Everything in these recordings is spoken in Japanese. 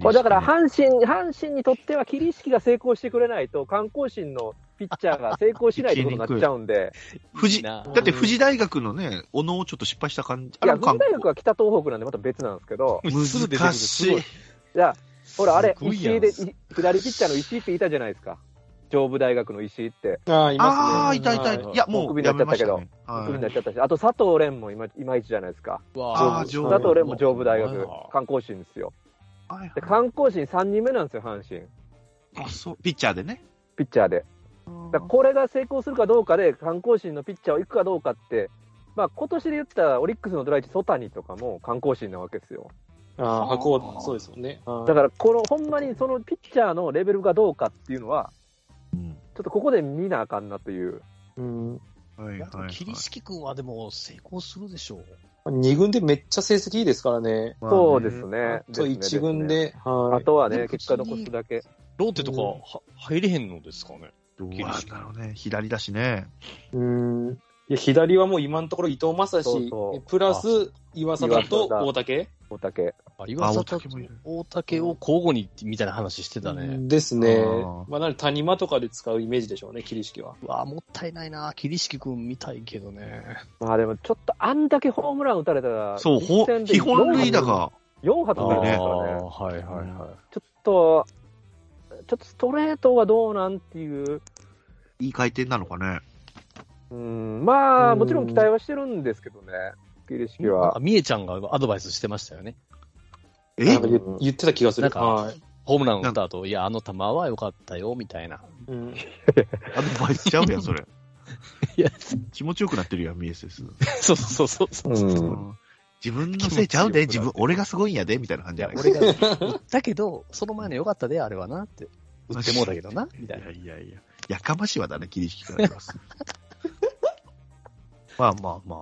これだから阪神、阪神にとっては桐敷が成功してくれないと、観光神のピッチャーが成功しないってことになっちゃうんで、富士、だって富士大学のね、小野をちょっと失敗した感じ。いや、富士大学は北東北なんでまた別なんですけど、難しい。いや、ほら、あれ、石井で、い左ピッチャーの石井っていたじゃないですか。上武大学の石井って、ああ、いますね。ああ、いたいたいや、もうやめましたね。クビにはなっちゃったし、あと佐藤蓮もいまいまいちじゃないですか。佐藤蓮も上武大学あ、観光神ですよ。い。はいで、観光神3人目なんですよ、阪神。あ、そう。ピッチャーでね。ピッチャーで。だからこれが成功するかどうかで、観光神のピッチャーを行くかどうかって、まあ今年で言ったらオリックスのドライチ、曽谷とかも観光神なわけですよ。ああ、箱、そうですもんね。だから、このほんまにそのピッチャーのレベルがどうかっていうのは、うんちょっとここで見なあかんなという。うん。はいはいはい。桐敷君はでも成功するでしょう。二軍でめっちゃ成績いいですからね。そうですね。あと一軍ですね。で、はい。あとはね、結果残すだけ。ローテとかは入れへんのですかね。どうなんだろうね。左だしね。うん。いや、左はもう今のところ伊藤正史そうそう、プラス岩貞と岩貞大竹？大竹。岩里と大竹もいる大竹を交互にみたいな話してたね。ですねあー。まあ、なに谷間とかで使うイメージでしょうね、桐敷は。うわもったいないな。桐敷君見たいけどね。まあでもちょっとあんだけホームラン打たれたら、そう、ほ一戦で基本塁打が。4発打たれてねるからね。はいはいはちょっと、ちょっとストレートはどうなんっていう。いい回転なのかね。うん、まあ、うんもちろん期待はしてるんですけどね。桐敷はか。みえちゃんがアドバイスしてましたよね。え？なんか言言ってた気がする。なんかはい。ホームラン打った後、いや、あの球は良かったよ、みたいな。うん。アドバイスちゃうやん、それ。いや、気持ちよくなってるやん、ミエセス。そうそうそうそう。うん。自分のせいちゃうで、自分、俺がすごいんやで、みたいな感じじゃない、俺が打ったけど、その前の良かったで、あれはなって。打ってもうだけどな、みたいな。いやいやいや、やかましいわだね、桐敷から言います。まあまあまあ。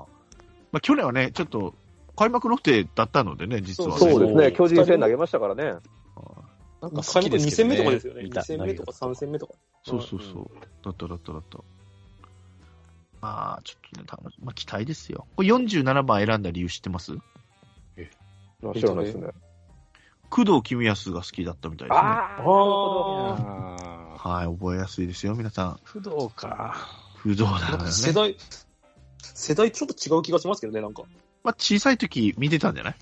まあ去年はね、ちょっと、開幕の手だったのでね、実はね。そうですね。巨人戦投げましたからね。なんか好きです2けど、戦ね。目とかですよね。見た2戦目とか3戦目とか。そうそうそう。だっただっただった。まあ、ちょっとね、楽しまあ、期待ですよ。これ47番選んだ理由知ってます？知らないですね。工藤公康が好きだったみたいですね。ああ、なるほあーはい、覚えやすいですよ、皆さん。不動か。工藤だね。か世代、世代ちょっと違う気がしますけどね、なんか。まあ、小さい時見てたんじゃない？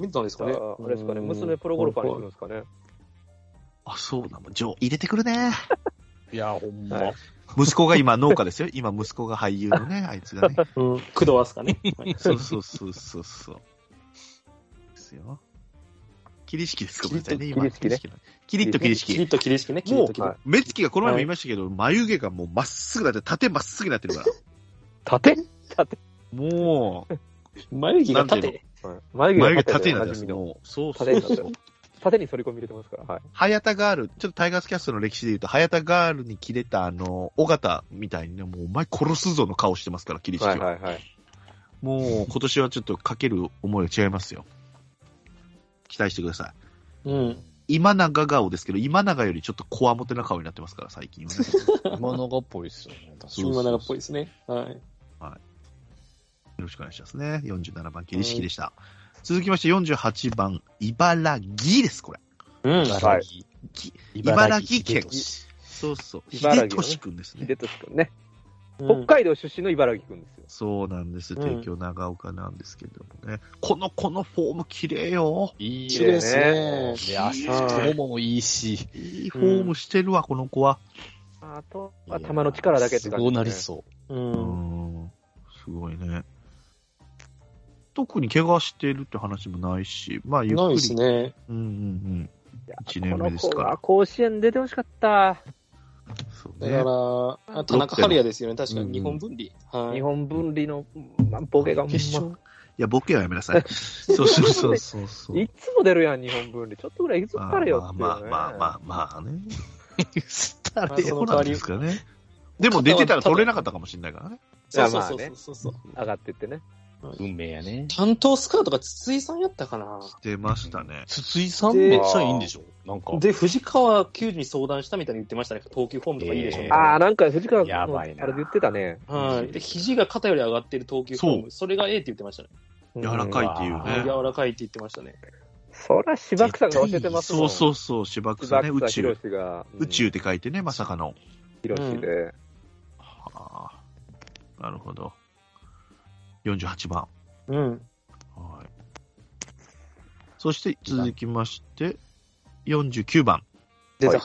見てたんですかど。ね。ああれですかね。うん娘プロゴルファーにするんですかね。あ、そうなの。ジョー入れてくるね。いや、ほんま。はい息子が今農家ですよ。今息子が俳優のね、あいつがね。うん。工藤飛鳥ね。はいそうそうそうそうそう。ですよ。桐敷ですかごめんなさいね、今。桐敷ねキリッと桐キリ敷。ッと桐敷ね。キリッと桐はい目つきがこの前も言いましたけど、眉毛がもうまっすぐなって、縦まっすぐになってるから。縦？もう、敷。眉毛が縦。眉眉毛が縦になってます。もう、そうそうそう縦に反り込み入れてますから。はい。ハヤタガール、ちょっとタイガースキャストの歴史で言うと、ハヤタガールに切れたあの、尾形みたいにね、もうお前殺すぞの顔してますから、桐敷は。はいはいはい。もう今年はちょっとかける思いが違いますよ。期待してください。うん。今永顔ですけど、今永よりちょっとこわもてな顔になってますから、最近はね。今永っぽいですよね。今長っぽいですね。はい。よろしくお願いしますね。47番、桐敷でした。続きまして48番、茨城です、これ。うん。に。はいき茨城県そうそう。茨城ね秀俊くんですね。秀俊君ね。うん北海道出身の茨城君ですよ。そうなんです。うん帝京長岡なんですけどもね。この、このフォーム綺麗よ。いい綺麗ですね。で、足太ももいいし。いいフォームしてるわ、この子は。あとは球の力だけって感じ、そうなりそう。う。うんん。すごいね。特に怪我してるって話もないし、まあ、ゆっくり。ないですね。うんうんうん。いや一年目ですから甲子園出てほしかった。そうね。だから、あ田中春也ですよね。確かうんに日本分離。はい。日本分離の、まあ、ボケがま決勝？いや、ボケはやめなさい。そうそうそうそうそう。いつも出るやん、日本分離。ちょっとぐらい引っ張れよっていう、ね。まあまあまあまあまあね。スターまあでそなんですかね。でも出てたら取れなかったかもしれないからね。そうそうそういやまあねそうそう。上がってってね。運命やね。担当スカウトが筒井さんやったかな。出ましたね。筒井さんめっちゃいいんでしょ？なんか。で、藤川球児に相談したみたいに言ってましたね。投球フォームとかいいでしょ。えーああ、なんか藤川やばいなれで言ってたね。はい。で、肘が肩より上がってる投球フォーム。それがええって言ってましたね。柔らかいっていうね柔らかいって言ってましたね。そら、芝草が教えてますもん。そうそうそう、芝草ね、宇宙。宇宙って書いてね、まさかの。広しで。はあ、なるほど。48番。うん。はい。そして続きまして、49番。出た。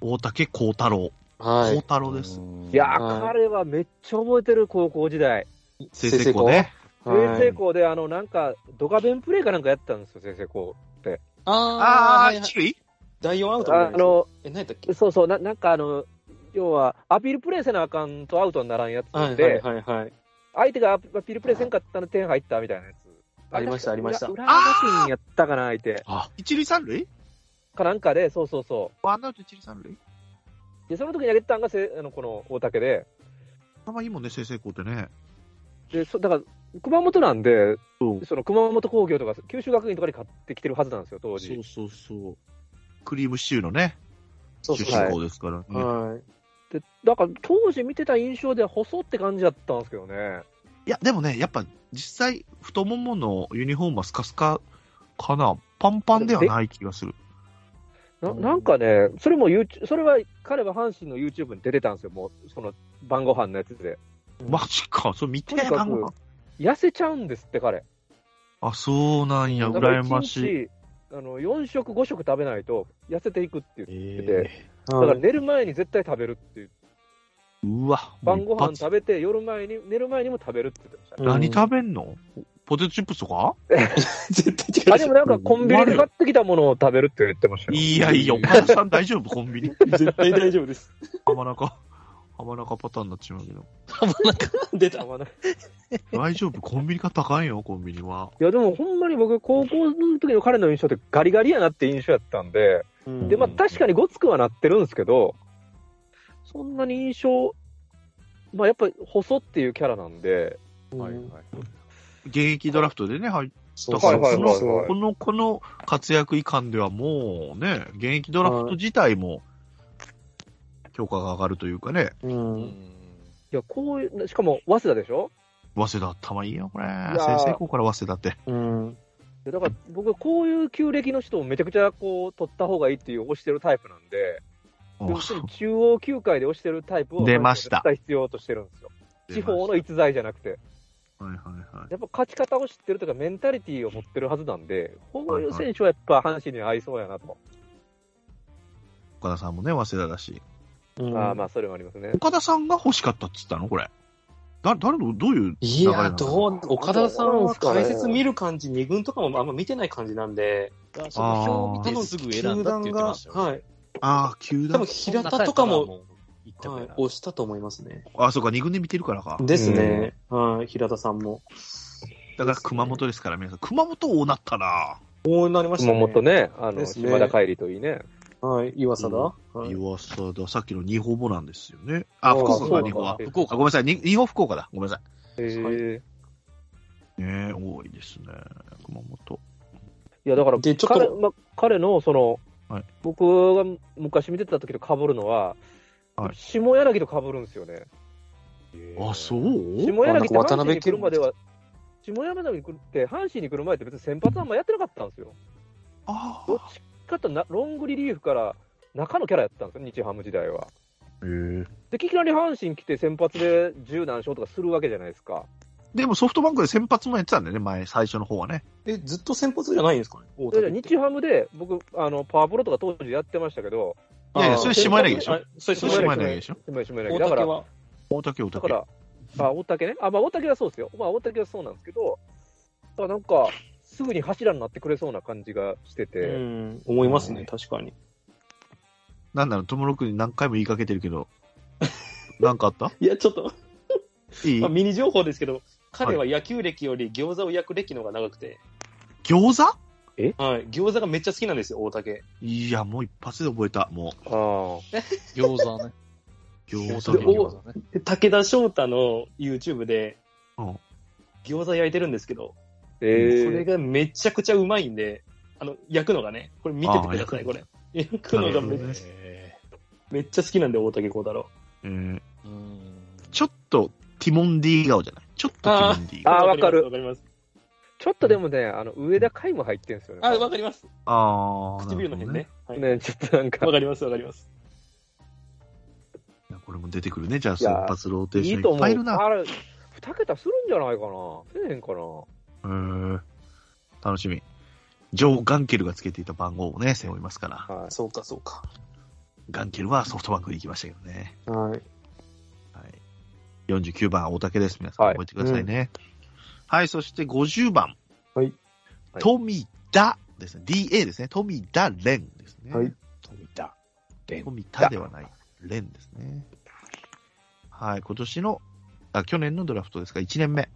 大竹幸太郎。幸はい。太郎です。いや彼はめっちゃ覚えてる、高校時代。先生校ね。先生校で、あの、なんか、ドカベンプレイかなんかやったんですよ、先生校。あああ、ー、一塁？第4アウトあの、え、何やったっけ？そうそう、ななんかあの、要は、アピールプレイせなあかんとアウトにならんやつで、はいはいはいはい。相手がアピールプレイせんかったの点入ったみたいなやつ。ありましたありました裏裏学院やったかな、相手。あ、一塁三塁？かなんかで、そうそうそワンアウト一塁三塁？う。で、その時に投げてたんがせ、あの、この大竹で、頭いいもんね、先生校ってね。で、そだから、熊本なんで、その熊本工業とか、九州学院とかに買ってきてるはずなんですよ、当時。そうそうそう。クリームシチューのね、出そうそう。身校ですからね。はい。で、だから当時見てた印象では細って感じだったんですけどね。いや、でもね、やっぱ実際、太もものユニフォームはスカスカかな。パンパンではない気がする。ななんかね、それもそれは彼は阪神の YouTube に出てたんですよ、もう、その晩ご飯のやつで。マジか、それ見てとにかく番号痩せちゃうんですって、彼。あ、そうなんや、羨ましい。あの4食、5食食べないと痩せていくって言ってて、えだから寝る前に絶対食べるっていう、うわ、晩ご飯食べて、夜前に、寝る前にも食べるって言ってました何食べんの？ポテトチップスとか？絶対違う。あ、でもなんかコンビニで買ってきたものを食べるって言ってましたよ。いやいや、岡田さん大丈夫？コンビニ。絶対大丈夫です。浜中、浜中パターンになっちまうけど。出た。あまあない大丈夫？コンビニ買ったらあかんよ、コンビニは。いや、でもほんまに僕、高校の時の彼の印象ってガリガリやなって印象やったんで、うんで、まあ確かにごつくはなってるんですけど、そんなに印象、まあやっぱり細っていうキャラなんで、はい現役ドラフトでね、入っそう。だから、はいこの、はいはい。はいこの、この活躍いかんではもうね、現役ドラフト自体も評価が上がるというかね、うん。いや、こういう、しかも、早稲田でしょ？早稲田頭いいよ、これ。ー。先生校から早稲田って。うん。でだから僕、こういう旧暦の人をめちゃくちゃこう取った方がいいっていう推してるタイプなんで、お要するに中央球界で推してるタイプを出ました絶対必要としてるんですよ。地方の逸材じゃなくて。はいはいはい。やっぱ勝ち方を知ってるとか、メンタリティーを持ってるはずなんで、こういう選手はやっぱ阪神には合いそうやなと。岡田さんもね、早稲田だし。うんああまあ、それもありますね。岡田さんが欲しかったっつったの？これ。だ、誰の、どういういや、流れなのどう、岡田さん解説見る感じ、二軍とかもあんま見てない感じなんで、ー、その表を見てすぐ選んだって言ってましたよ、ね。はい。ああ、球団多分。平田とかも、はい押したと思いますね。あ、そうか、二軍で見てるからか。ですね。はい。平田さんも。だから熊本ですから、皆さん。熊本王なったな。こうなりました熊ね。本ね、あの、ね島田帰りといいね。はい。岩佐田。はい岩佐田、さっきの二歩もなんですよね。あ、福岡か、そうか二歩は。福岡あ、ごめんなさい、に二歩福岡だ。ごめんなさへえい。ねえ、多いですね。熊本。いや、だから、でちょっと彼ま、彼の、その、はい僕が昔見てた時と被るのは、はい下柳と被るんですよね。あ、そう？下柳って渡辺阪神に来るまでは、下柳に来るって、阪神に来る前って別に先発あんまやってなかったんですよ。あどっちかというとなロングリリーフから中のキャラやったんですよ、日ハム時代は。へえ。で、いきなり阪神来て先発で10何勝とかするわけじゃないですか。でもソフトバンクで先発もやってたんだよね、前、最初の方はね。え、ずっと先発じゃないんですかね？大で竹日ハムで僕、あのパワープロとか当時やってましたけど、いやいや、それ下柳でしょ？あ。それそれ下柳でしょ？下柳下柳だから、大竹は？大竹、大竹。だから、あ、大竹ね？あ、まあ大竹はそうですよ。まあ大竹はそうなんですけど、だからなんか、すぐに柱になってくれそうな感じがしてて、うん。思いますね、確かに。なんだろう、友六に何回も言いかけてるけど、なんかあった？いや、ちょっと、いい？まあ、ミニ情報ですけど、彼は野球歴より餃子を焼く歴の方が長くて、餃子？はい。餃子がめっちゃ好きなんですよ、大竹。いや、もう一発で覚えた。もああ。餃子ね。う、餃子餃子ね。で武田翔太の YouTube でうん餃子焼いてるんですけど、ええこれがめちゃくちゃうまいんで、あの、焼くのがね、これ見ててください、あーこれ。焼くのがめなるほどねえめっちゃ好きなんで、大竹幸太郎。うんちょっとティモンディ顔じゃない？ちょっとティモンディ顔。あーわかるわかります。ちょっとでもね、あの、上田海も入ってんすよね。あ、わかります。ああ。唇の辺ね。はいね、ちょっとなんかわ、かります、わかります。これも出てくるね。じゃあ、先発ローテーションいいと思う。いっぱいいるな。あれ、二桁するんじゃないかな。せえへんかな。楽しみ。ジョー・ガンケルがつけていた番号をね、背負いますから。はい。そうか、そうか。ガンケルはソフトバンクに行きましたけどね。はい。はい。49番、大竹です。皆さんはい覚えてくださいね。はい、そして50番。はい。富田ですね。DA ですね。富田蓮ですね。はい。富田。レン。富田ではない。蓮ですね。はい、今年の、あ、去年のドラフトですが、1年目。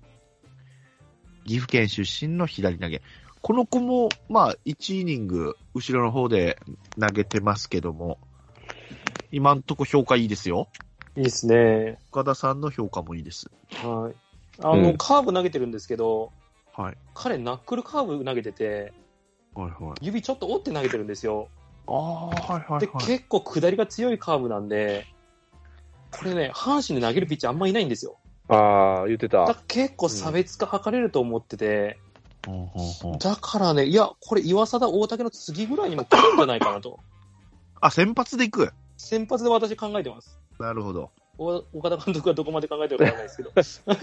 岐阜県出身の左投げ。この子も、まあ、1イニング、後ろの方で投げてますけども、今んとこ評価いいですよ。いいですね。岡田さんの評価もいいです。はい。あの、うんカーブ投げてるんですけど、はい。彼、ナックルカーブ投げてて、はいはい。指ちょっと折って投げてるんですよ。ああ、はいはいで、はい。結構下りが強いカーブなんで、これね、阪神で投げるピッチャーあんまいないんですよ。ああ、言ってた。結構差別化図れると思ってて、ほうほうほうだからね、いや、これ岩貞大竹の次ぐらいにも来るんじゃないかなと。あ、先発で行く？先発で私考えてます。なるほど。お岡田監督はどこまで考えてるかわからないですけど。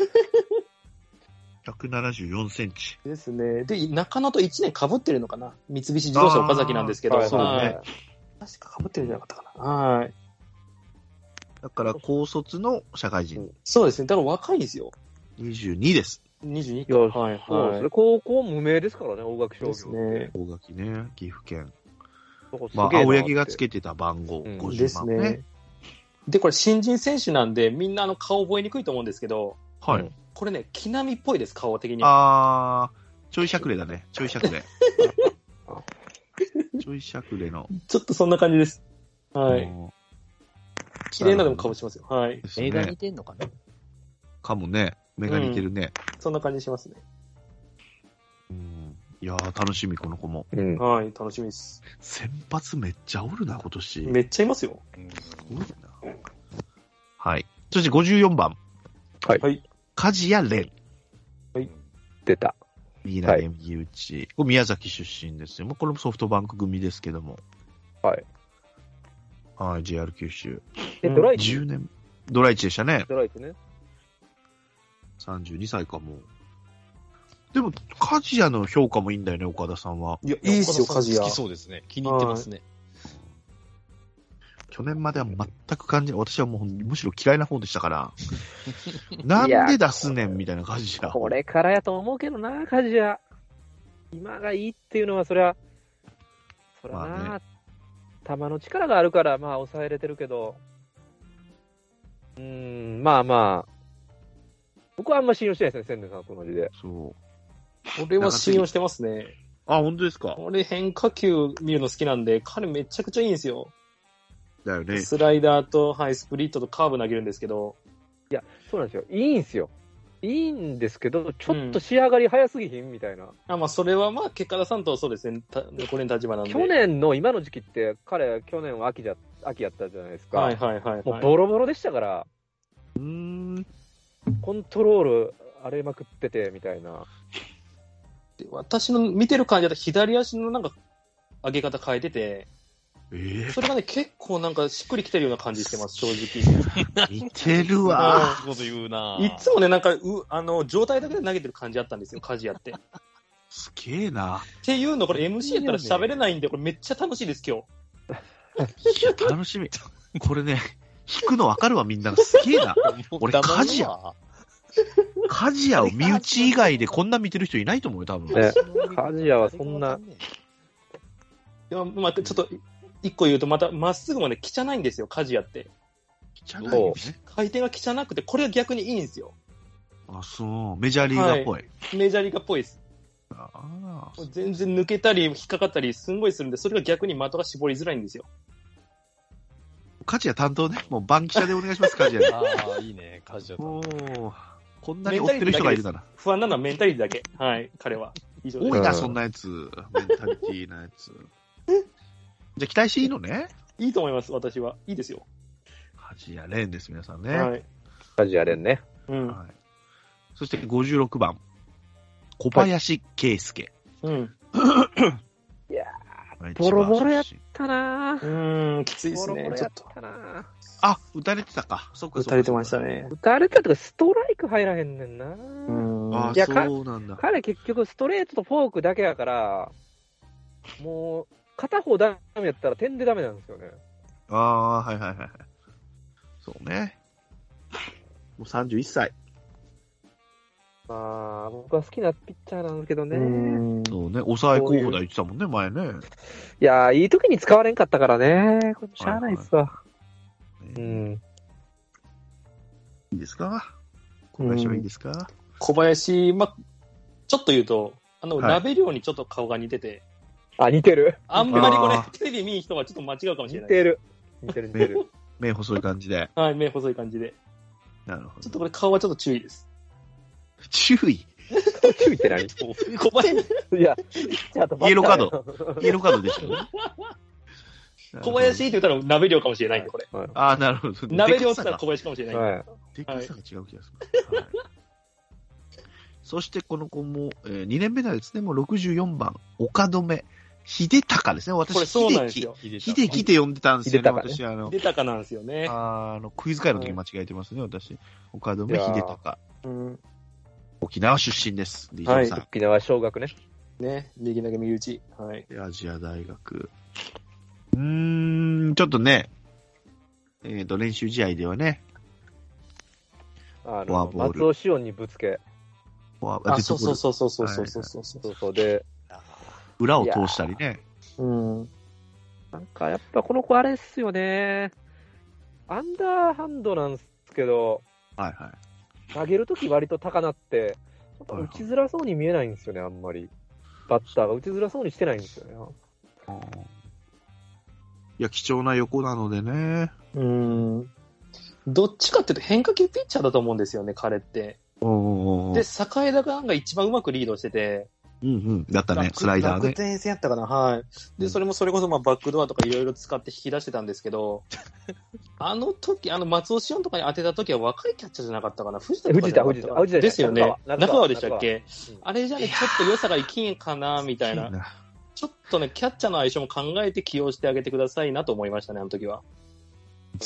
174センチ。ですね。で、中野と1年被ってるのかな三菱自動車岡崎なんですけど。はいそうねはい確か被ってるんじゃなかったかな。はい。だから、高卒の社会人、そうですね。だから若いんですよ。22です。22い。はい、そうはいそれ。高校無名ですからね、大垣商業ですね。大垣ね、岐阜県。なんかすげえなまあ、って青柳がつけてた番号、うん50です番ね。ね。で、これ新人選手なんで、みんなあの顔覚えにくいと思うんですけど、はい。うんこれね、木並みっぽいです、顔的には。あー、ちょいしゃくれだね。ちょいしゃくれ。ちょいしゃくれの。ちょっとそんな感じです。はい。も綺麗なでも顔してますよ。はい。うです映画似ね。てんのかなかもね。目が似てるね。そんな感じしますね。うん。いやー、楽しみ、この子も。うん。はい、楽しみです。先発めっちゃおるな、今年。めっちゃいますよ。すごいな。はい。そして54番。はいはい。梶谷蓮。出た。右投げ、右打ち。これ宮崎出身ですよ。もうこれもソフトバンク組ですけども。はい。はい、JR 九州。え、うんドライチ10年。ドライチでしたね。ドライチね。32歳かも。でも、梶谷の評価もいいんだよね、岡田さんは。いや、いいっすよ、岡田さん鍛冶屋好き。そうですね。気に入ってますね。去年までは全く感じない。私はもうむしろ嫌いな方でしたから。なんで出すねんみたいな感じだ。これからやと思うけどな、梶谷。今がいいっていうのは、そりゃ、そりゃな、まあ球の力があるから、まあ、抑えれてるけど、うーん、まあまあ、僕はあんま信用してないですね、千年さんと同じで。そう。俺は信用してますね。あ、本当ですか？俺変化球見るの好きなんで、彼めちゃくちゃいいんですよ。だよね。スライダーと、はい、スプリットとカーブ投げるんですけど、そうなんですよ。いいんすよ。いいんですけど、ちょっと仕上がり早すぎひんみたいな。あまあ、それはまあ、結果出さんとそうですね、たこれの立場なんで。去年の今の時期って、彼、去年は秋じゃ秋やったじゃないですか。はいはいはい、はい。もうボロボロでしたから、うーん。コントロール荒れまくってて、みたいな。で私の見てる感じだと左足のなんか上げ方変えてて、ええそれがね、結構なんかしっくりきてるような感じしてます、正直。似てるわ。そういうこと言うないつもね、なんか、う、あの、状態だけで投げてる感じあったんですよ、鍛冶屋って。っすげえな。ていうの、これ MC やったら喋れないんで、これめっちゃ楽しいです、今日。いや、楽しみ。これね、弾くの分かるわ、みんなが。すげえな。俺黙るわ梶谷梶谷を身内以外でこんな見てる人いないと思うよ、多分。ね梶谷はそんな。いや、まあ、ちょっと、一個言うと、また、まっすぐまで汚いんですよ、鍛冶屋って。じゃないよね。回転が汚くて、これが逆にいいんですよ。あ、そう。メジャーリーガーっぽい。メジャーリーガーっぽいです。ああ。全然抜けたり、引っかかったり、すんごいするんで、それが逆に的が絞りづらいんですよ。梶谷担当ね。もう、バンキシャでお願いします、梶谷。ああ、いいね、カジュアもう、こんなに追ってる人がいるなら。不安なのはメンタリティだけ。はい、彼は。以上多いな、うんそんなやつ。メンタリティーなやつ。じゃあ、期待していいのね？いいと思います、私は。いいですよ。梶谷蓮です、皆さんね。はい。梶谷蓮ね。うん。はい。そして56番。小林圭介。うん。ボロボロやったなうーん、きついですねボロボ。ロちょっと。あ、打たれてたか。そっかそっか。打たれてましたね。打たれたとかストライク入らへんねんな。うん。あいやかそうなんだ。彼結局ストレートとフォークだけやから、もう、片方ダメやったら点でダメなんですよね。ああ、はいはいはいはい。そうね。もう31歳。まあ、僕は好きなピッチャーなんですけどね。うんそうね。抑え候補だ言ってたもんね、前ね。いやー、いい時に使われんかったからね。これしゃあないっすわ。うねん。いいですか？小林はいいですか、小林、ま、ちょっと言うと、あの、はいラベリオにちょっと顔が似てて、あ、似てる？あんまりこれテレビ見ん人はちょっと間違うかもしれない。似てる。似てる似てる。目細い感じで。はい、目細い感じで。なるほど。ちょっとこれ顔はちょっと注意です。注意。注意って何？い小林、や、ピッチャーとイエローカードイエローカードでしょ？小林って言ったらラベリオかもしれないんで、これ。はいああ、なるほど。ラベリオって言ったら小林かもしれない。はい。でかさが違う気がする。はいそしてこの子も、えー、2年目なんですね。もう64番、岡留秀隆ですね。私、秀よ。樹秀樹って呼んでたんですよね。秀隆ね私、あの、出たかなんですよね。あーあの、クイズ会の時間違えてますね、私。岡留秀隆。うん。沖縄出身です。で、はい伊藤さん。沖縄小学ね。ね、右投げ右打ち。はい。でアジア大学。うーん、ちょっとね、えっ、と、練習試合ではね、あの、松尾志音にぶつけ。あ、そうそうそうそうそうそうそうそうそうそう。で、裏を通したりね。うん。なんかやっぱこの子あれっすよね。アンダーハンドなんですけど、はいはい。投げるとき割と高なって、ちょっとはい打ちづらそうに見えないんですよね、あんまり。バッターが打ちづらそうにしてないんですよね。いや、貴重な横なのでね。うん。どっちかっていうと変化球ピッチャーだと思うんですよね、彼って。おで、栄田が一番うまくリードしてて、うんうん。だったね、楽スライダー楽で。天戦やったかな、はい。うで、んそれもそれこそまあバックドアとかいろいろ使って引き出してたんですけど、あの時、あの松尾志音とかに当てた時は若いキャッチャーじゃなかったかな、藤田藤田藤田藤田ですよね。中川中川でしたっけ？うんあれじゃね、ちょっと良さがいきんかな、みたいな。ちょっとね、キャッチャーの相性も考えて起用してあげてくださいなと思いましたね、あの時は。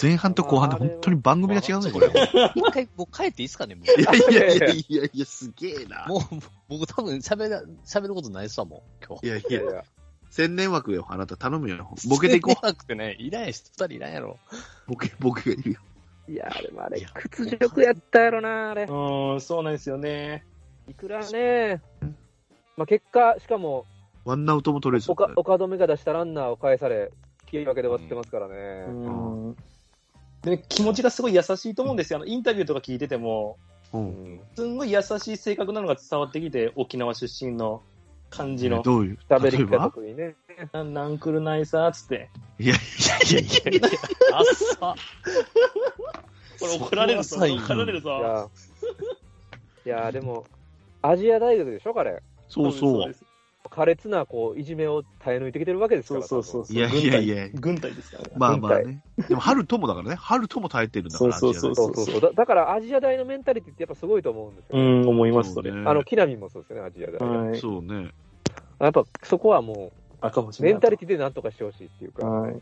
前半と後半で本当に番組が違うね、これ。い一回、もう帰っていいですかね、もう。やいやいやいやいや、すげえな。もう、僕多分喋ら、喋ることないっすわ、もう、今日。いやいやいやい、や、千年枠よ、あなた頼むよ。ボケていこう。なくてね、いらんやし、二人いらんやろ。ボケ、ボケがいるよ。いや、でもあれ屈辱やったやろな、あれう。ーん、そうなんですよね。いくらね、まあ、結果、しかも、ワンアウトも取れず。岡岡留が出したランナーを返され、引き分けで終わってますからうね。ん。で、気持ちがすごい優しいと思うんですよ。あの、インタビューとか聞いてても、う。うんんすんごい優しい性格なのが伝わってきて、沖縄出身の感じの、どういう？喋り方例えば？得意ね。ななんくるないさ、つって。いやいやいやいやあっさ。これ怒られるぞ。怒られるいぞ。や、いやでも、アジア大学でしょ、彼。そうそうで。す苛烈なこういじめを耐え抜いてきてるわけですから。そうそうそう。いやいやいや軍隊ですからね。まあまあね。でも、春ともだからね。春とも耐えてるんだから。そうそうそうそうそうだ。だからアジア大のメンタリティってやっぱすごいと思うんですよ。うん、思います、それ。ねあの、木浪もそうですよね、アジア大。はい。そうね。やっぱそこはもう、赤星メンタリティでなんとかしてほしいっていうか。はい。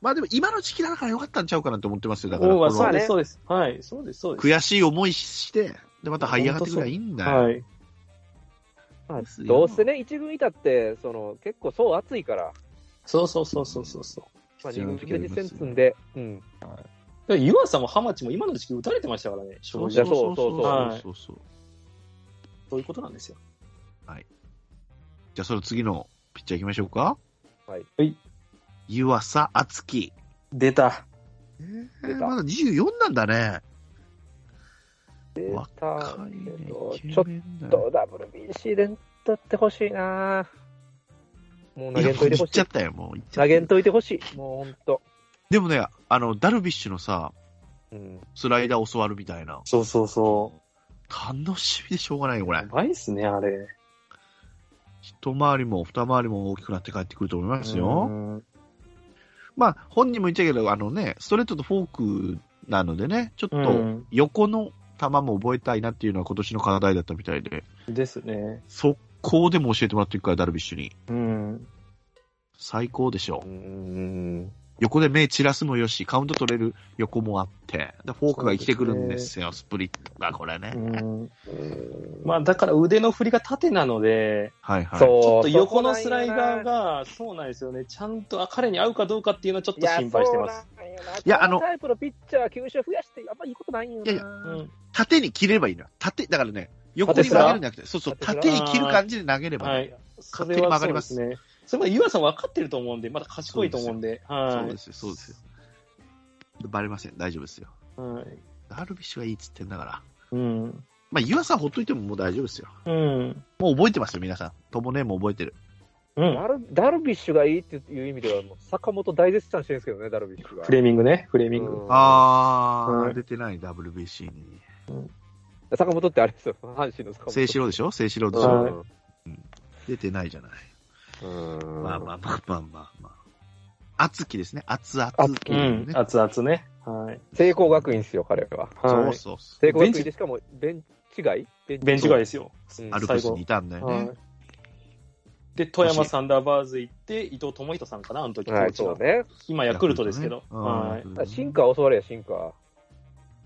まあでも、今の時期だからよかったんちゃうかなって思ってますよ。だから、そうです、そうです。はい、そうです、そうです。悔しい思いして、で、また這い上がってくればいいんだよ。はい。まあどうせね、一軍いたって、その結構そう熱いから、そうそうそうそうそうそう。まあ、二軍で実戦積んで、うん。で湯浅も浜地も今の時期打たれてましたからね、正直。いやそうそうそうはいそうそう。そういうことなんですよ。じゃあ、その次のピッチャー行きましょうか。はい。はい。湯浅敦樹。出た。え出たーまだ24なんだね。出若たけど、ちょっと WBC で取ってほしいなもう投げんといてほしい言っちゃ。ったよ、もう。投げんといてほしい。もうほんと。でもね、あの、ダルビッシュのさ、うん。スライダー教わるみたいな。そうそうそ楽しみでしょうがないよ、こう。れや。ばいっすね、あれ。一回りも二回りも大きくなって帰ってくると思いますよ。うんまあ、本人も言ったけど、あのね、ストレートとフォークなのでね、ちょっとうん横の球も覚えたいなっていうのは今年の課題だったみたいで、ですね。速攻でも教えてもらってるから、ダルビッシュに。うん。最高でしょう。ん。横で目散らすもよし、カウント取れる横もあって、でフォークが生きてくるんですよ、スプリットが、これね。うん。まあ、だから腕の振りが縦なので、はいはい。ちょ。っと横のスライダーが、そうなんですよね。ちゃんとあ彼に合うかどうかっていうのはちょっと心配してます。いやあのこタイプのピッチャー、球種増やして、あんまいいことないんよな。いやいやうん。縦に切ればいいのよ。縦、だからね、横に曲げるんじゃなくて、そうそう、縦縦に切る感じで投げればね、はい。そ勝手に曲がりますですね。それまで湯浅さん分かってると思うんで、まだ賢いと思うんで。はい。そうですよ、そうですよ。バレません、大丈夫ですよ。はい。ダルビッシュがいいっつってんだから。うん。まあ、湯浅ほっといてももう大丈夫ですよ。うん。もう覚えてますよ、皆さん。ともねも覚えてる。うん。ダルダルビッシュがいいっていう意味では、もう坂本大絶賛してるんですけどね、ダルビッシュが。フレーミングね、フレーミング。うんあー、はい出てない WBC に。坂本ってあれですよ、阪神の坂本。聖志郎でしょ？聖志郎でしうょ、はい出てないじゃない。ん。まあまあまあまあまあまあ。熱きですね。熱々。熱きうん。ね、熱々ね。はい。聖光学院ですよ、彼は。そうはいそうそ聖光学院でしかも、ベンチ外？ベンチ外ですよ。うんう。アルプスにいたんだよね。はい。で、富山サンダーバーズ行って、伊藤智人さんかな、あの時コはい、そう。ね。今、ヤクルトですけど。うんはい。シンカー教われや、シンカー。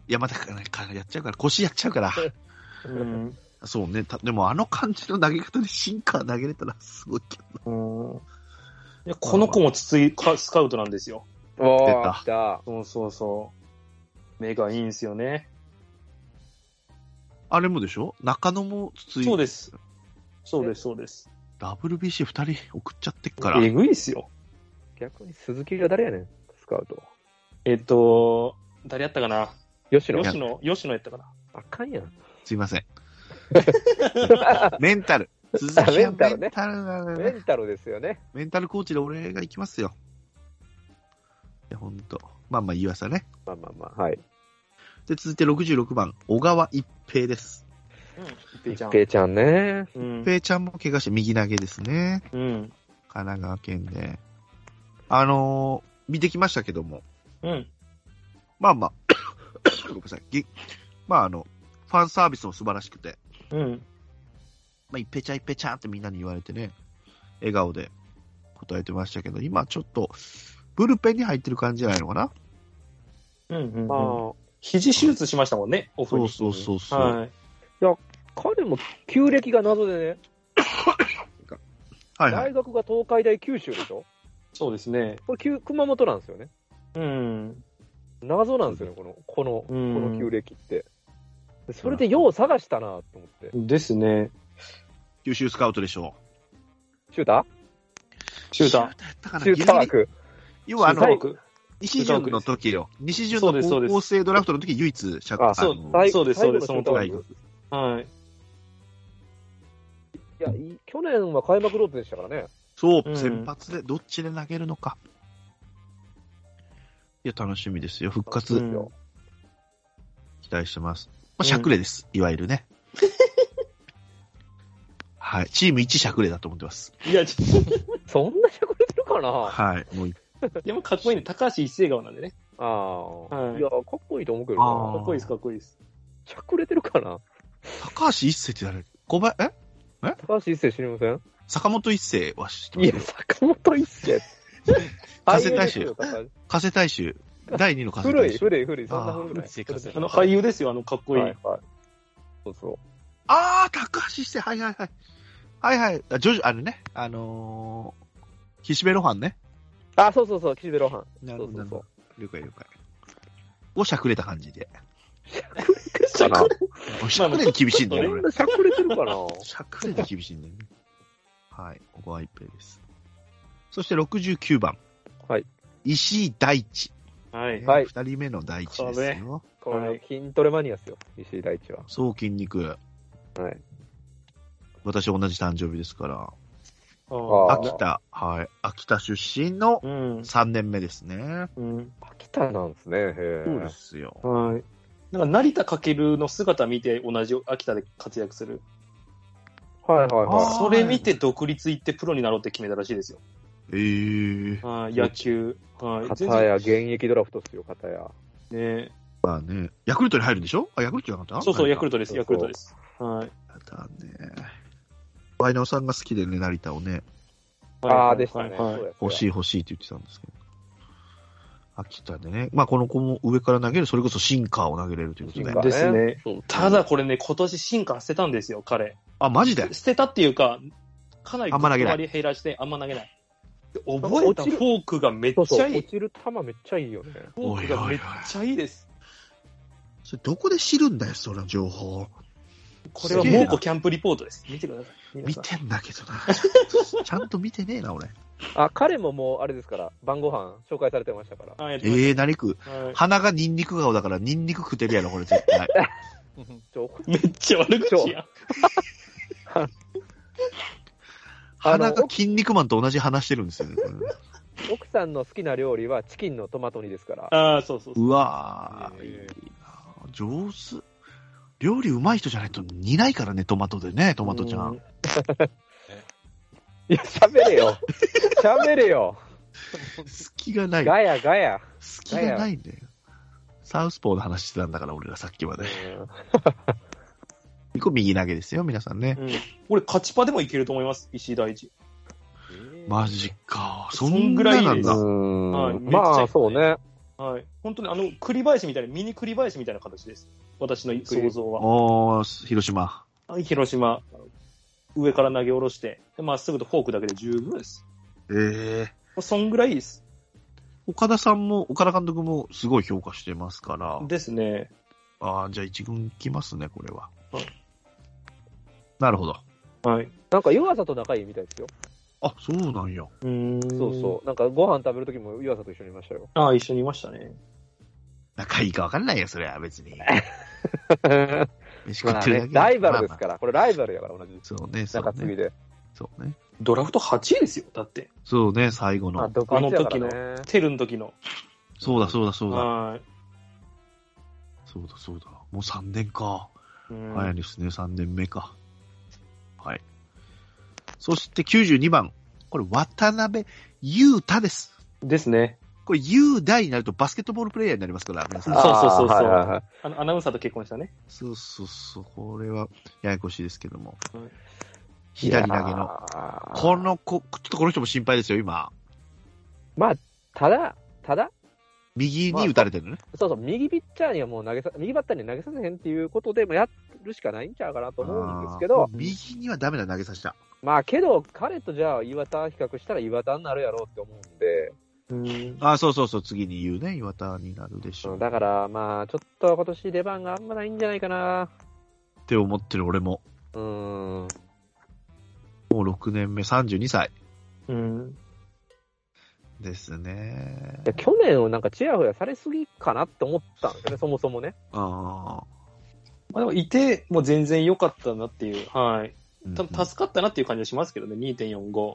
いや、またねやっちゃうから、腰やっちゃうから。うん。そうね。たでもあの感じの投げ方でシンカー投げれたらすごいけど。うん。いやこの子も筒井かスカウトなんですよ。お出たー、来た。そうそうそう。目がいいんですよね。あれもでしょ？中野も筒井。そうです。そうです、そうです。WBC 二人送っちゃってっから。えぐいっすよ。逆に鈴木が誰やねん、スカウト。えっと、誰やったかな？吉野。吉野、吉野やったかな？あかんやん。すいません。メンタル。鈴木はメンタルねメンタルなのよね。メンタルですよね。メンタルコーチで俺が行きますよ。いや、ほんと。まあまあ、岩佐ね。まあまあまあ、はい。で、続いて66番、小川一平です。うん。一一平ちゃんね。うんちゃんも怪我して右投げですね。うん。神奈川県で。あのー見てきましたけども。うん。まあまあ、ごめんなさい。ぎまああの、ファンサービスも素晴らしくて。うん。まあ、一平ちゃん一平ちゃんってみんなに言われてね、笑顔で答えてましたけど、今ちょっと、ブルペンに入ってる感じじゃないのかな？うん。うん。まうんあ、肘手術しましたもんね、オフに。そうそうそうそう。はい。彼も旧暦が謎でね、はいはい。大学が東海大九州でしょ？そうですね。これ旧、熊本なんですよね。うん。謎なんですよね、この、この、こうんの旧暦って。でそれでよう探したなと思って。ですね。九州スカウトでしょシュータシューター。やったかなーシューター枠。要はあの西潤の時よ。西潤その高校生ドラフトの時唯一、社あそうの最そうですそうですシューター大枠学はい。いや、い去年は開幕ローテでしたからね。そう、うん先発でどっちで投げるのか。いや、楽しみですよ。復活、うん期待してます。まあ、しゃくれです。いわゆるね。はい。チーム一しゃくれだと思ってます。いや、ちょっ そんなしゃくれてるかな？あはい。もう、と、でもかっこいいね。高橋一生顔なんでね。あー、はいいや、かっこいいと思うけど。かっこいいです、かっこいいです。しゃくれてるかな？高橋一生って誰？小林、え？高橋一生知りません？坂本一生は知ってまいや。坂本一生。加瀬大衆加瀬大衆。第二の加瀬古い、大衆。古い、古い。そんな古い。あー古いあの、俳優ですよ、あの、かっこいい。はい、はい。そうそう。ああ、高橋一生。はいはいはい。はいはい。あジョジョ、あれね。あのー、岸辺露伴ね。あ、そうそうそう、岸辺露伴。なそうそうそう。了解了解。をしゃくれた感じで。かなしゃくれに厳しいんだよ、しゃくれてるかなしゃくれに厳しいんだよね。はい。ここは一平です。そして69番。はい。石井大地。はい。はい二人目の大地ですよ。こはいれ、筋トレマニアですよ、石井大地は。そう、筋肉。はい。私同じ誕生日ですから。ああ秋田、はい。秋田出身のうん。3年目ですね。うん。秋田なんですね、へそうでえ。すよ。はい。なんか、成田翔の姿見て同じ秋田で活躍する。はいはいあはーそれ見て独立行ってプロになろうって決めたらしいですよ。ええー。はい。野球。はいい。。片や現役ドラフトっすよ、片や。ねまあね、ヤクルトに入るんでしょ？あ、ヤクルトじゃなかった？そうそう、ヤクルト。トです、ヤクルトです。はい。だね。ワイナオさんが好きでね、成田をね、ああ、でしたね。欲しい欲しいって言ってたんですけど。秋田でね。まあこの子も上から投げる、それこそシンカーを投げれるということでシンカ。ーですね。ただこれね、今年進化捨てたんですよ、彼。あ、マジで？捨てたっていうか、かなりあんま投げない減らして、あんま投げない。で覚えたフォークがめっそうそう、ちゃいい。落ちる球めっちゃいいよね。フォークがめっちゃいいです。それどこで知るんだよ、その情報。これはすげえな猛虎キャンプリポートです。見てください。皆見てんだけどな。ちゃんと見てねえな、俺。あ、彼ももう、あれですから、晩ご飯紹介されてましたから。ええー、何食う？たはい鼻がニンニク顔だから、ニンニク食ってるやろ、これ絶対。めっちゃ悪口やん。鼻が筋肉マンと同じ話してるんですよね。奥さんの好きな料理はチキンのトマト煮ですから。ああ、そうそうそう。うわー、いいえな上手。料理うまい人じゃないと煮ないからね、トマトでね、トマトちゃん。いや、喋れよ。喋れよ。隙がない。ガヤガヤ。隙がないんだよ。サウスポーの話してたんだから、俺らさっきまで。これ右投げですよ、皆さんね。うん。俺、勝ちパでもいけると思います、石井大地。マジか。そそんんぐらいなんだ。うんはいまあ、そうね。はい。本当に、あの、栗林みたいな、ミニ栗林みたいな形です。私の想像は。おー、広島。はい、広島。上から投げ下ろして、でまっすぐとフォークだけで十分です。ええそんぐらいです。岡田さんも、岡田監督もすごい評価してますから。ですね。ああ、じゃあ一軍来ますね、これははい。なるほど。はい。なんか、湯浅と仲いいみたいですよ。あ、そうなんや。うーん。そうそう。なんか、ご飯食べるときも湯浅と一緒にいましたよ。ああ、一緒にいましたね。仲いいか分かんないよ、それは別に。飯食まあってるだけ、ねライバルですまあから。これライバルやから、同じまあ。そうね、そうね。中継ぎで。そうね。ドラフト8位ですよ、だって。そうね、最後まあ、の。独立やからね。テルの時の。そうだ、そうだ、そうだ。はい。そうだ、そうだ。もう3年か。うん早いですね、3年目か。はい。そして92番。これ、渡辺裕太です。ですね。これ、雄大になるとバスケットボールプレイヤーになりますから、皆さん。そうそうそうそうあーはいはいはいあのアナウンサーと結婚したね。そうそうそう。これは、ややこしいですけども。はい左投げの。のこの子、ちょっとこの人も心配ですよ、今。まあ、ただ、ただ、右に打たれてるね。そうそう、右ピッチャーにはもう投げさ、右バッターには投げさせへんっていうことで、まあ、やるしかないんちゃうかなと思うんですけど右にはダメだ、投げさせた。まあけど、彼とじゃあ岩田比較したら岩田になるやろうって思うんで、うん。あーそうそうそう、次に言うね、岩田になるでしょう。だからまあ、ちょっと今年出番があんまないんじゃないかな。って思ってる俺も。うーん。もう6年目、32歳うん。ですねいや。去年をなんかちやほやされすぎかなって思ったんですよね、そもそもね。あまあでも、いて、もう全然良かったなっていう。はい。ー多分助かったなっていう感じはしますけどね、2.45。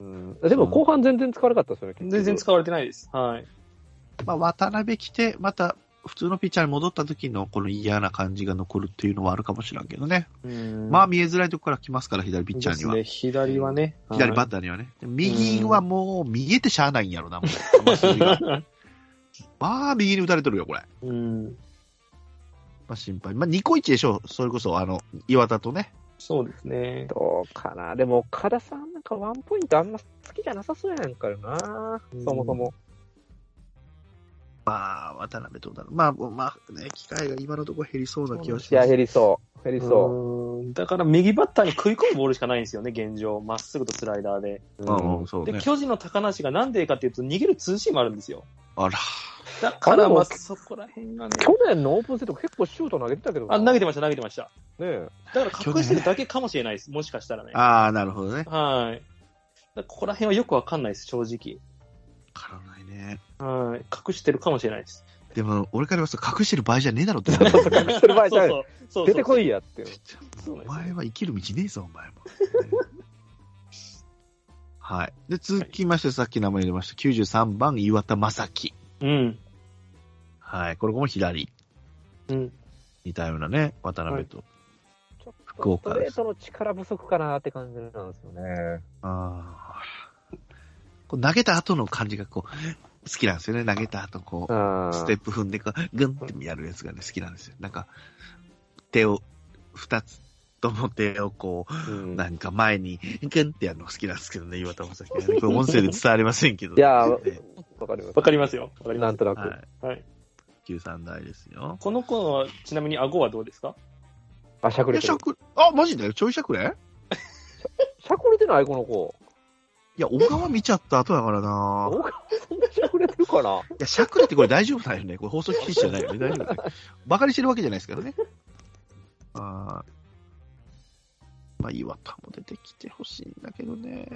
うん、でも後半全然使わなかったですよね、全然使われてないです。はい。まあ、渡辺来て、また普通のピッチャーに戻った時のこの嫌な感じが残るっていうのはあるかもしれんけどね。うんまあ、見えづらいとこから来ますから、左ピッチャーには。ですね、左はね。左バッッターにはね。右はもう見えてしゃあないんやろな、もう。まあ、右に打たれてるよ、これ。うん。まあ、心配。まあ、ニコイチでしょう。それこそ、あの、岩田とね。そうですね。どうかな。でも、岡田さんなんかワンポイントあんま好きじゃなさそうやんからな。そもそも。まあ、渡辺どうだろう。まあ、まあ、ね、機会が今のところ減りそうな気はしいや、ます。減りそう。減りそう。うんだから右バッターに食い込むボールしかないんですよね、現状。まっすぐとスライダーで。うん、うん、そうで、ね。巨人の高梨がなんでかっていうと、逃げるツーシームあるんですよ。あら。だから、まあ、そこら辺がね。去年のオープンセット結構シュート投げてたけどなあ、投げてました、投げてました。ねえ。だから隠してるだけかもしれないです。もしかしたらね。ああ、なるほどね。はい。ここら辺はよくわかんないです、正直。わからないね。はい。隠してるかもしれないです。でも、俺から言わすと隠してる場合じゃねえだろって。隠してる場合じゃない そうそうそう出てこい。いやって。お前は生きる道ねえぞ、お前も。はい。で、続きまして、さっき名前出ました、93番、岩田正樹。うん。はい。これも左。うん。似たようなね、渡辺と。ちょっ福とス岡ですトレートの力不足かなって感じなんですよね。ああ。こう投げた後の感じがこう、きなんですよね。投げた後、こう、うん。ステップ踏んで、こうグンってやるやつがね、好きなんですよ。なんか、手を、二つとも手をこう、うんなんか前に、グンってやるのが好きなんですけどね、岩田正樹はね。これ音声で伝わりませんけど、いやわかります。わかりますよ。わかります。なんとなく。はい。はい。93代ですよ。この子は、ちなみに顎はどうですか？あ、しゃくれてる。しゃく、あ、マジで？ちょいしゃくれ？しゃくれてないこの子。いや、小川見ちゃった後だからなおそんなしゃくれてるかな？いや、しゃくれってこれ大丈夫だよね。これ放送禁止じゃないよね。大丈夫だよ。バカにしてるわけじゃないですからね。あーまあ、岩田も出てきてほしいんだけどね。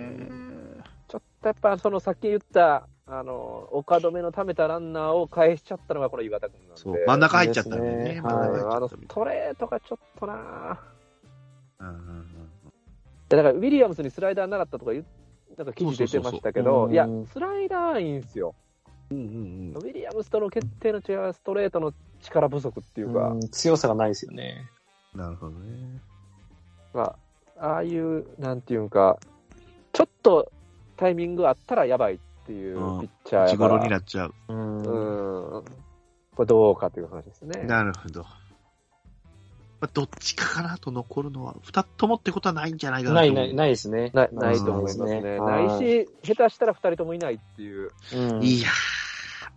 ちょっとやっぱそのさっき言った、あの、岡留の溜めたランナーを返しちゃったのがこの岩田君なんで。そう、真ん中入っちゃったんだよね。ね真ん中入っちあのストレートがちょっとなうんうんうんだからウィリアムスにスライダーなかったとかなんか記事出てましたけど、いやうん、スライダーいいんすよ。うんうんウィリアムスとの決定の違いはストレートの力不足っていうか、うん強さがないですよね。うん。なるほどね。まあ、ああいう、なんていうんか、ちょっとタイミングあったらやばいっていううんピッチャーやから、になっちゃう。うんうん、これどうかという話ですね。なるほど。まあ、どっちかかなと残るのは、二つともってことはないんじゃないかな。ないない、ないですね。なないと思いますね。ないし、下手したら二人ともいないっていう。うんいやー、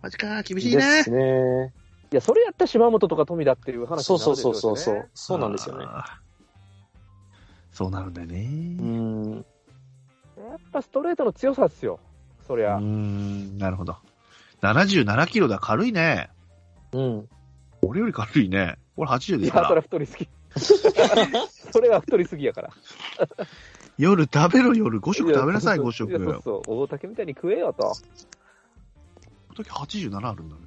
マジか、厳しいでね。すね。いや、それやったら島本とか富田っていう話そうになるそうでしょしねそうそうそう。そうなんですよね。そうなるんだよね。うん。やっぱストレートの強さですよ。そりゃ。うーん、なるほど。77キロだ、軽いね。うん。俺より軽いね。俺80いや、ですから。それは太りすぎ。それは太りすぎやから。夜食べろ、夜。5食食べなさい、や5食。やそうそう。大竹みたいに食えよと。大竹87あるんだよね。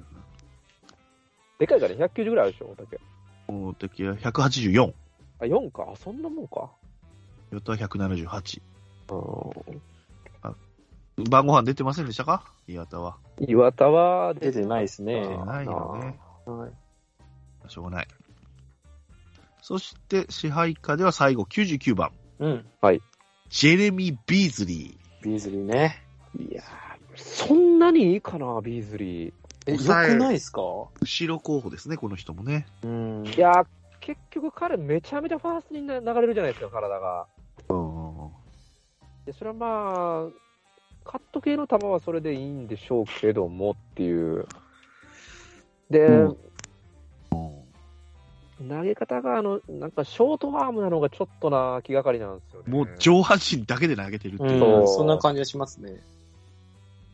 でかいからね190ぐらいあるでしょ、大竹。大竹は184。あ、4か。あそんなもんか。ヨタは178。うん晩ご飯出てませんでしたか？岩田は。岩田は出てないですね。出てないよね。はい。しょうがない。そして、支配下では最後99番。うん。ジェレミー・ビーズリビーズリーね。いやーそんなにいいかな、ビーズリー。え、よくないですか？ー。後ろ候補ですね、この人もね。うん。いやー結局彼めちゃめちゃファーストに流れるじゃないですか、体が。うん。で、それはまあ、カット系の球はそれでいいんでしょうけどもっていう。で、うん投げ方が、あの、なんかショートアームなのがちょっとな気がかりなんですよね。もう上半身だけで投げてるっていう。そううん。そんな感じがしますね。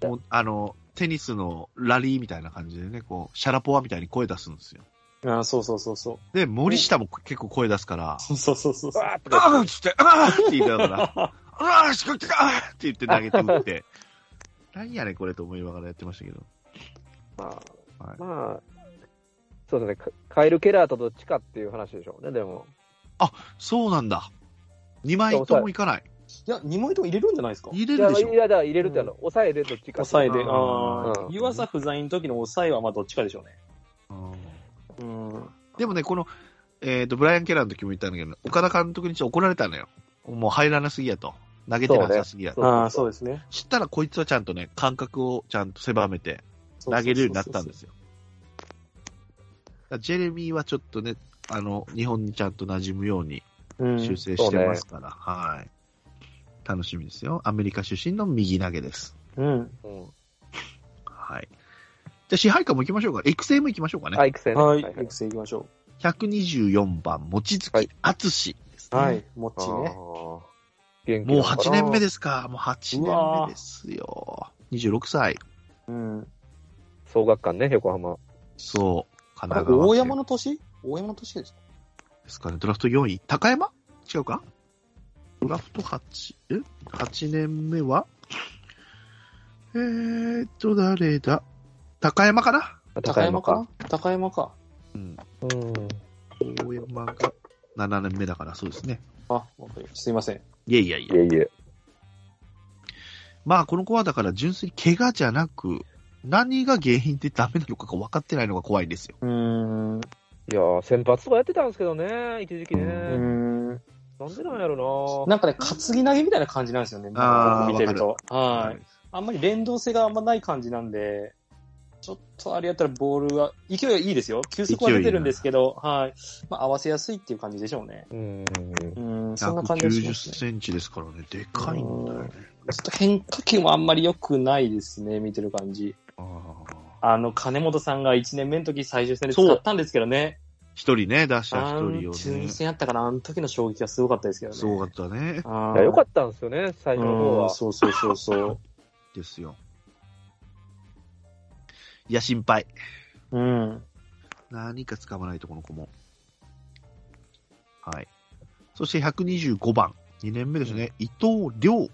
もうあの、テニスのラリーみたいな感じでね、こう、シャラポワみたいに声出すんですよ。あそうそうそうそう。で、森下も結構声出すから、そうそうそうそう。あーっつって、あーって言いながら、あーしこって、あーって言って投げて打って、何やねんこれと思いながらやってましたけど。まはいあ、まあ、そうですね、カカエル・ケラーとどっちかっていう話でしょうね、でも。そうなんだ。2枚ともいかない。いや、2枚とも入れるんじゃないですか？入れるでしょいや、だから入れるってあの、抑えでどっちか。抑えで。あーああう。ん湯浅不在の時の抑えはまあどっちかでしょうね。うんうん。でもね、この、えっ、と、ブライアン・ケラーの時も言ったんだけど、岡田監督にちょっと怒られたのよ。もう入らなすぎやと。投げてなさすぎやねああ、そうですね。知ったらこいつはちゃんとね、感覚をちゃんと狭めて投げるようになったんですよ。ジェレミーはちょっとね、あの、日本にちゃんと馴染むようにうん。修正してますから、はい。楽しみですよ。アメリカ出身の右投げです。うん。うん。はい。じゃあ支配下も行きましょうか。育成も行きましょうかね。あ、育成ね。はい。はい育成いきましょ124番、望月はい敦ですう。ね。はい。もっちね。元気もうなのか8な年目ですか。もう8年目ですよ。26歳。うん。総学館ね、横浜。そう。神奈川県大山の年？大山の年ですか？ですかね。ドラフト4位。高山？違うか？ドラフト8、え ?8 年目は？えーっと、誰だ？高山かな？高山か高山か。うん。うん。大山が7年目だから、そうですね。あ、わかりました。すいません。いやいやいや。いえいえ。まあ、この子はだから純粋に怪我じゃなく、何が原因でダメなのかが分かってないのが怖いんですよ。うーん。いやー、先発とかやってたんですけどね、一時期ね。うーん。なんでなんやろななんかね、担ぎ投げみたいな感じなんですよね。僕見てると。はい。あんまり連動性があんまない感じなんで、ちょっとあれやったらボールは、勢いはいいですよ。球速は出てるんですけど、はい。まあ、合わせやすいっていう感じでしょうね。うん。うん、そんな感じがします190ね。センチですからね、でかいんだよね。ちょっと変化球もあんまり良くないですね、見てる感じ。あの、金本さんが1年目の時最終戦で使ったんですけどね。一人ね、出したあ一人をの中日ね。戦やったかな、あの時の衝撃がすごかったですけどね。すごかったね。あいや、よかっったんですよね、最初の方は。そうそうそうそう。ですよ。いや、心配。うん。何か掴まないと、この子も。はい。そして125番、2年目ですね、伊藤亮。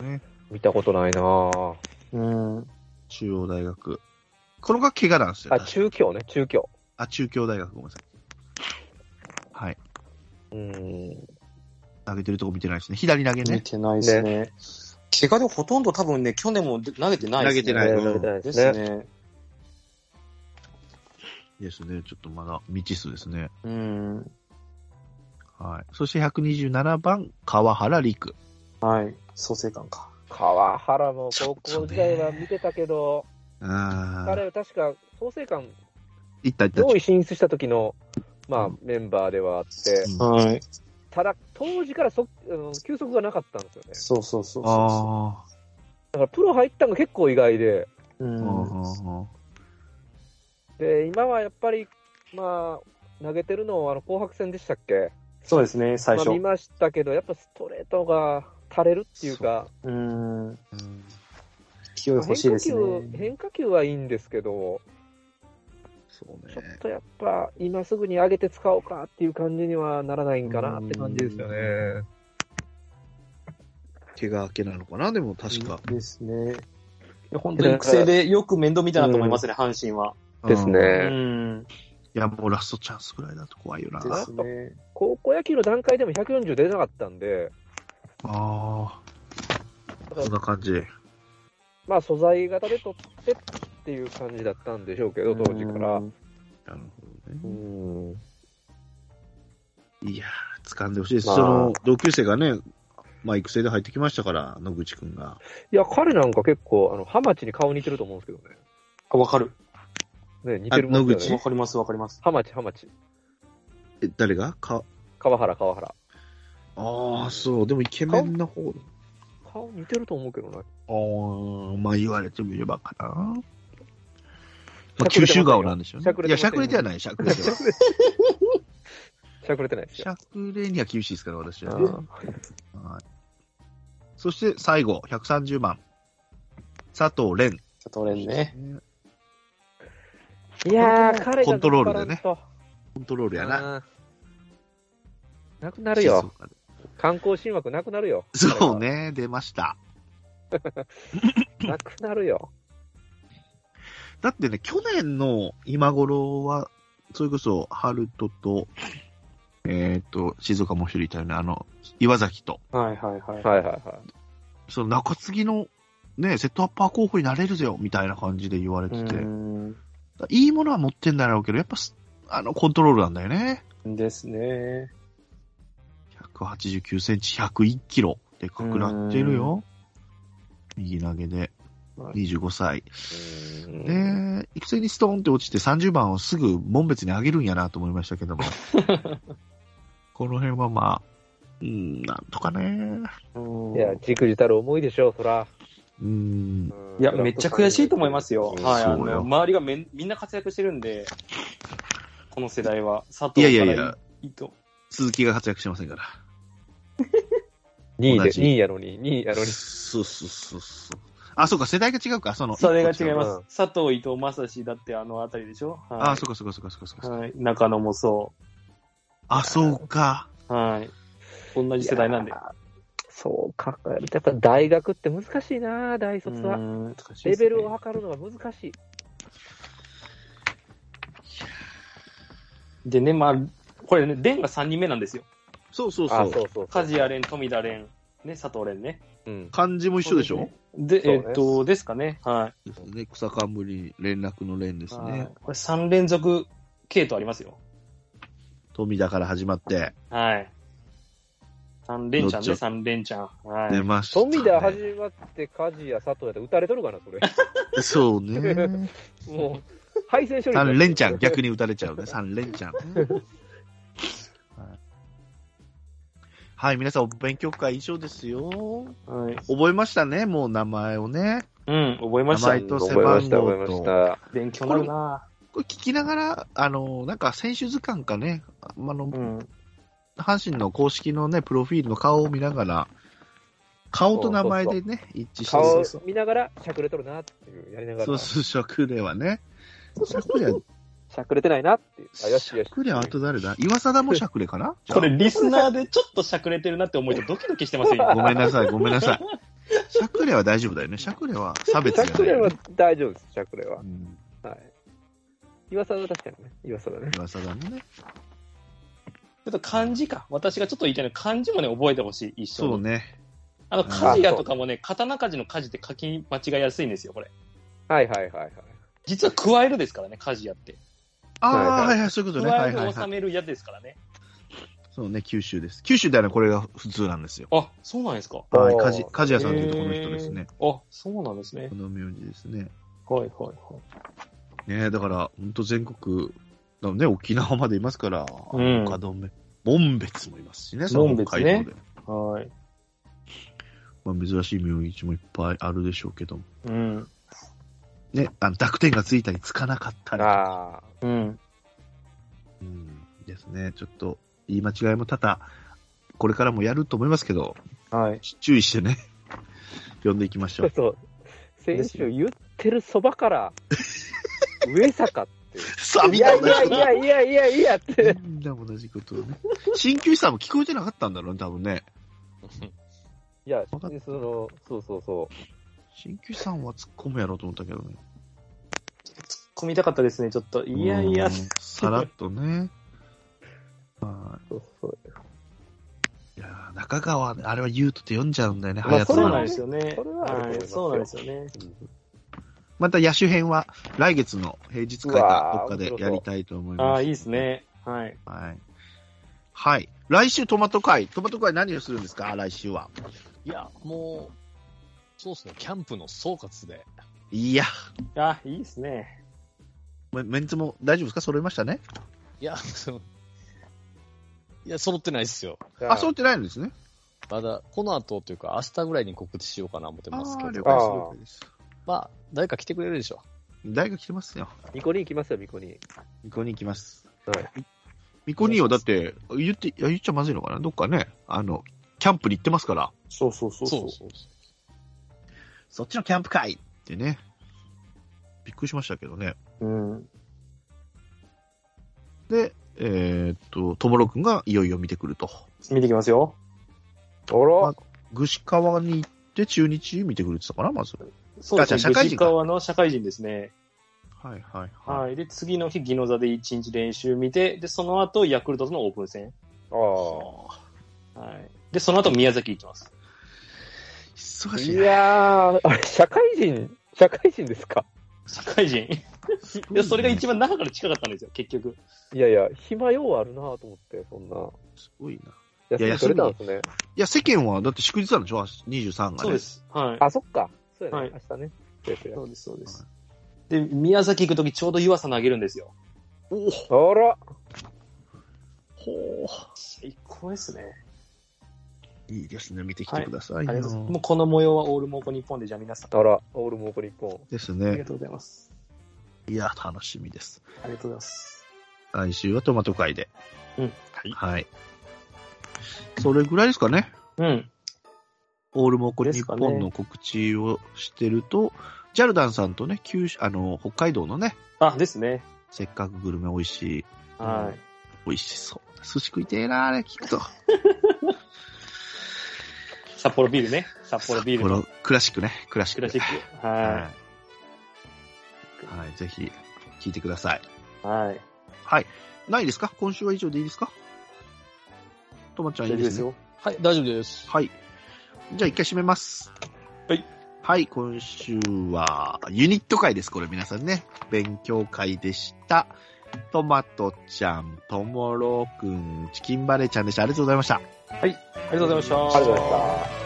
ね、見たことないなぁ。うん。中央大学。このが怪我なんですよ。あ、中京ね、中京。あ、中京大学、ごめんなさい。はい。うん。投げてるとこ見てないですね。左投げ見ね。てないですね。怪我でほとんど多分ね、去年も投げてないですね。投げてないね投げてないですね。ね。ですね。ちょっとまだ未知数ですね。うん。はい。そして127番、川原陸。はい。創生館か。川原も高校時代は見てたけど、ああ。彼確か創成館いったいった。上位進出した時の、まあ、メンバーではあって、うんはい。ただ、当時からそ、あの休息がなかったんですよね。そうそうそうそあだから、プロ入ったのが結構意外で、う。うあ。ん。で、今はやっぱり、まあ、投げてるのは、あの、紅白戦でしたっけ？そうですね、最初まあ、見。ましたけど、やっぱストレートが垂れるっていうか、うん。うん勢い欲しいです変化球、ね。変化球はいいんですけど、そうちょっね。とやっぱ、今すぐに上げて使おうかっていう感じにはならないんかなって感じですよね。怪我明けなのかな？でも確か。ですね。いや本当に育成でよく面倒見たなと思いますね、阪神は。ですね。うん。いや、もうラストチャンスぐらいだと怖いよな。ですね。高校野球の段階でも140出なかったんで、ああ。そんな感じ。まあ素材型で取ってっていう感じだったんでしょうけど、当時から。うんなるほうどね。ん。いやー、掴んでほしいです。まあその、同級生がね、まあ、育成で入ってきましたから、野口くんが。いや、彼なんか結構、あの、ハマチに顔似てると思うんですけどね。あ、わかる。ね、似てるもんね。わかります、わかります。ハマチ、ハマチ。え、誰が？か、川原、川原。ああ、そう。でもイケメンな方。顔似てると思うけどな。ああ、まあ言われてみればかな。まあ、九州顔なんでしょうね。いや、しゃくれてはない、しゃくれては。しゃくれてないですよ。しゃくれには厳しいですから、私ははい。そして最後、130番。佐藤蓮。佐藤蓮ね。いやー、彼がコントロールでねコントロールやな。なくなるよ。観光新枠なくなるよ。そうね、出ました。なくなるよ。だってね、去年の今頃は、それこそ、春人と、えっ、と、静岡もう一人いたよね、あの、岩崎と、はいはいはい。はいはいはい。その中継ぎの、ね、セットアッパー候補になれるぜよ、みたいな感じで言われてて、うんいいものは持ってんだろうけど、やっぱす、あの、コントロールなんだよね。ですね。189センチ、101キロ。でかくなってるよ。右投げで、25歳。うんで、育成にストーンって落ちて30番をすぐ門別に上げるんやなと思いましたけども。この辺はまあ、うん、なんとかね。うんいや、じくじたる思いでしょう、そら。うん。いや、めっちゃ悔しいと思いますよ。うんはい。あの、周りがめんみんな活躍してるんで、この世代は。佐藤いやからいやいや、伊藤。鈴木が活躍してませんから。2位で、同じ2位やのに、2位やのに。そうそうそうそう。あ、そうか、世代が違うか、その。それが違いまうんす。佐藤、伊藤、正志だってあのあたりでしょ？はいあ、そうか、そうか、そうか、そうか、そうか。はい。中野もそあ、そうか。う。はい。同じ世代なんでい。やそう考えると、やっぱ大学って難しいな、大卒は。うんレベルを測るのが難しい。でね、まあ、これね、蓮が3人目なんですよ。そうそうそあ、う。そうそう。梶谷蓮、富田蓮、ね、佐藤蓮ね。うん。漢字も一緒でしょ？で、そうねえっと、ですかね。はですね。草冠連絡の連でい。すはいね。これ3連続系統ありますよ。富田から始まって。はい。三連チャンね、どっち三連チャン。はい。出ました、ね。富田始まって、梶谷、佐藤やったら打たれとるかな、それ。そうね。もう、敗戦処理。三連チャン、逆に打たれちゃうね。三連チャンね。はいはい、皆さん、お勉強会以上ですよ。はい。覚えましたね、もう名前をね。うん、覚えました。名前と背覚えました、番号覚えましと。た。勉強になるなこれ聞きながら、あの、なんか選手図鑑かね、あの、うん。阪神の公式のね、プロフィールの顔を見ながら、顔と名前でね、一致して顔そう見ながら、しゃくれとるなっていう、やりながら。そうそう、しゃくれはね。しゃくれは、しゃくれてないなっていう。あ、よしよし。しゃくれはあと誰だ？岩貞もしゃくれかな？これ、リスナーでちょっとしゃくれてるなって思うとドキドキしてますよ、ごめんなさい、ごめんなさい。しゃくれは大丈夫だよね。しゃくれは差別じゃないよね、しゃくれは大丈夫です、しゃくれはう。ん。はい。岩佐は確かにね。岩佐だね。岩貞もね。ちょっと漢字か。私がちょっと言いたいのは漢字もね、覚えてほしい、一緒に。そうね。あの、鍛冶屋とかもね、刀鍛冶の鍛冶って書き間違いやすいんですよ、これ。はいはいはいはい。実は加えるですからね、鍛冶屋って。ああ、はいはいはいはい、そういうことね。加えはいはいはい。る収めるやですからね。そうね、九州です。九州ではね、これが普通なんですよ。あ、そうなんですか。はい、おーかじ、かじやさんというところの人ですね。あ、そうなんですねこ。の名字ですね。はいはいはい。ねだから、本当全国、のね、沖縄までいますから、うん岡留、門別もいますしね、その門別ね。はい。まあ、珍しい名字もいっぱいあるでしょうけども。うん。ね、あの濁点がついたりつかなかったり。ああ。うん。うん。ですね。ちょっと、言い間違いも多々、これからもやると思いますけど、はい。注意してね、読んでいきましょう。そう。先週言ってるそばから、上坂って。いんなやいやい同じこと。やいやいやいやって。みんな同じことをね。鍼灸師さんも聞こえてなかったんだろうね、多分ね。いや、そわかっの、そうそうそう。鍼灸師さんは突っ込むやろうと思ったけどね。突っ込みたかったですね、ちょっと。いやいやうん、さらっとね。はそうそういいやー中川、あれはユートって読んじゃうんだよね、まあ早そうなんのですよね。それは。そうなんですよね。また野手編は来月の平日会かどっかでやりたいと思いああ、ます。いいですね。はい。はい。はい。来週トマト会。トマト会何をするんですか？来週は。いや、もう、そうですね、キャンプの総括で。いや、あ、いいですね。メメンツも大丈夫ですか？揃いましたね？いや、そ のいや、揃ってないですよ。あ、揃ってないんですね。まだ、この後というか、明日ぐらいに告知しようかな思ってますけど、あ了解です。まあ、誰か来てくれるでしょ大学来てますよ。ミコに行きますよ、ミコに。ミコに行きます。はい。ミコニーはだって、言って、いや言っちゃまずいのかなどっかね、あの、キャンプに行ってますから、そうそうそうそうそうそっちのキャンプ会ってね、びっくりしましたけどね。うん。で、えーっと、ともろくんがいよいよ見てくると。見てきますよ。あらあ串川に行って中日見てくるって言ったかなまず。そうですね。あじゃあ社会人川の社会人ですね。はいはいはい。はい。で、次の日、宜野座で1日練習見て、で、その後、ヤクルトとのオープン戦。あはい。で、その後、宮崎行きます。あ。い忙しいな。やー、あれ、社会人、社会人ですか？社会人。いや、それが一番中から近かったんですよ、結局。いやいや、暇ようあるなと思って、そんな。すごいな。休み取れたんですね。いや、世間はだって祝日なんでしょ ?23 がね。そうで。す。はい。あ、そっか。そうやね、はい明日ね。そうです、そうです。で、宮崎行くときちょうど湯浅投げるんですよ。おおあら、ほ最高ですね。う。いいですね。見てきてくださいよ。ありがとうござい。もうこの模様はオールモーコ日本で、じゃあ皆さん。あら、オールモーコ日本。ですね。ありがとうございます。いや、楽しみです。ありがとうございます。来週はトマト会で。うん。はい。はい。それぐらいですかね。うん。オールモコ日ですかね本の告知をしてると、ジャルダンさんとね、九州、あの、北海道のね、あ、ですね。せっかくグルメ美味しい、はい。美味しそう。寿司食いてえな、あれ聞くと。札幌ビールね。札幌ビールのこのクラシックね、クラシック。クラシック。はい。ははい、ぜひ、聞いてください。い。はい。はい。ないですか？今週は以上でいいですか？ともちゃんいいでね。大丈夫ですすよ。はい、大丈夫です。はい。じゃあ一回締めます。はい。はい、今週はユニット会です、これ皆さんね。勉強会でした。トマトちゃん、ともろくん、チキンバレーちゃんでした。ありがとうございました。はい。りがとうございました。ありがとうございました。